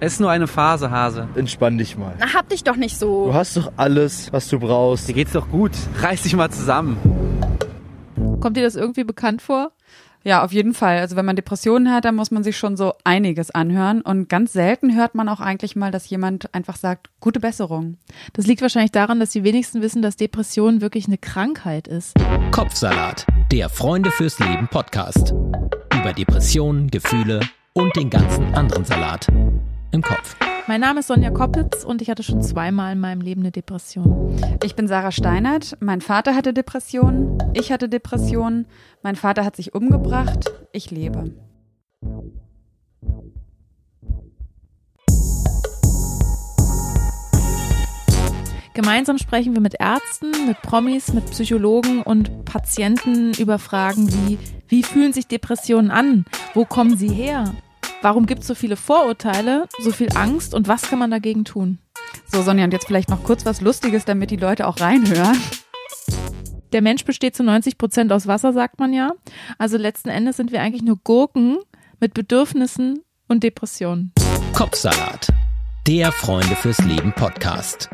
Es ist nur eine Phase, Hase. Entspann dich mal. Na, hab dich doch nicht so. Du hast doch alles, was du brauchst. Dir geht's doch gut. Reiß dich mal zusammen. Kommt dir das irgendwie bekannt vor? Ja, auf jeden Fall. Also wenn man Depressionen hat, dann muss man sich schon so einiges anhören. Und ganz selten hört man auch eigentlich mal, dass jemand einfach sagt, gute Besserung. Das liegt wahrscheinlich daran, dass die wenigsten wissen, dass Depression wirklich eine Krankheit ist. Kopfsalat, der Freunde fürs Leben Podcast. Über Depressionen, Gefühle und den ganzen anderen Salat im Kopf. Mein Name ist Sonja Koppitz und ich hatte schon zweimal in meinem Leben eine Depression. Ich bin Sarah Steinert. Mein Vater hatte Depressionen. Ich hatte Depressionen. Mein Vater hat sich umgebracht. Ich lebe. Gemeinsam sprechen wir mit Ärzten, mit Promis, mit Psychologen und Patienten über Fragen wie, wie fühlen sich Depressionen an? Wo kommen sie her? Warum gibt es so viele Vorurteile, so viel Angst und was kann man dagegen tun? So, Sonja, und jetzt vielleicht noch kurz was Lustiges, damit die Leute auch reinhören. Der Mensch besteht zu 90 Prozent aus Wasser, sagt man ja. Also letzten Endes sind wir eigentlich nur Gurken mit Bedürfnissen und Depressionen. Kopfsalat, der Freunde fürs Leben Podcast.